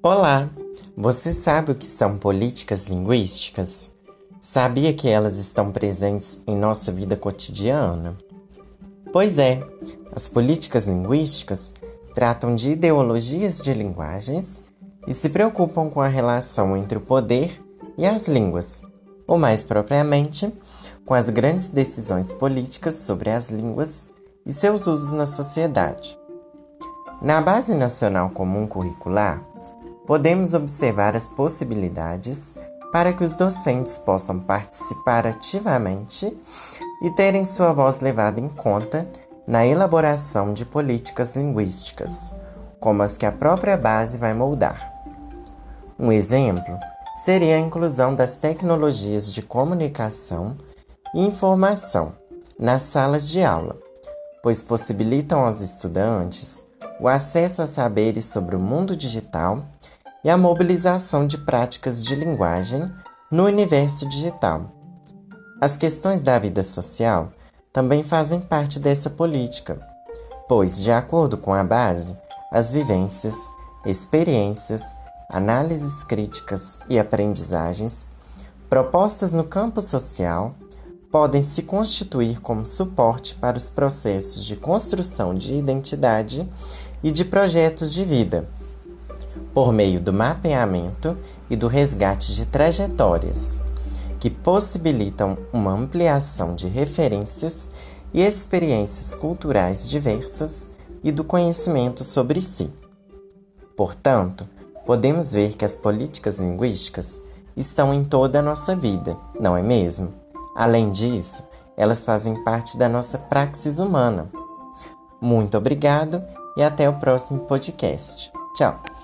Olá! Você sabe o que são políticas linguísticas? Sabia que elas estão presentes em nossa vida cotidiana? Pois é, as políticas linguísticas tratam de ideologias de linguagens e se preocupam com a relação entre o poder e as línguas, ou mais propriamente, com as grandes decisões políticas sobre as línguas e seus usos na sociedade. Na Base Nacional Comum Curricular, podemos observar as possibilidades para que os docentes possam participar ativamente e terem sua voz levada em conta na elaboração de políticas linguísticas, como as que a própria base vai moldar. Um exemplo seria a inclusão das tecnologias de comunicação e informação nas salas de aula, pois possibilitam aos estudantes o acesso a saberes sobre o mundo digital e a mobilização de práticas de linguagem no universo digital. As questões da vida social também fazem parte dessa política, pois, de acordo com a base, as vivências, experiências, análises críticas e aprendizagens propostas no campo social podem se constituir como suporte para os processos de construção de identidade e de projetos de vida por meio do mapeamento e do resgate de trajetórias, que possibilitam uma ampliação de referências e experiências culturais diversas e do conhecimento sobre si. Portanto, podemos ver que as políticas linguísticas estão em toda a nossa vida, não é mesmo? Além disso, elas fazem parte da nossa praxis humana. Muito obrigado e até o próximo podcast. Tchau!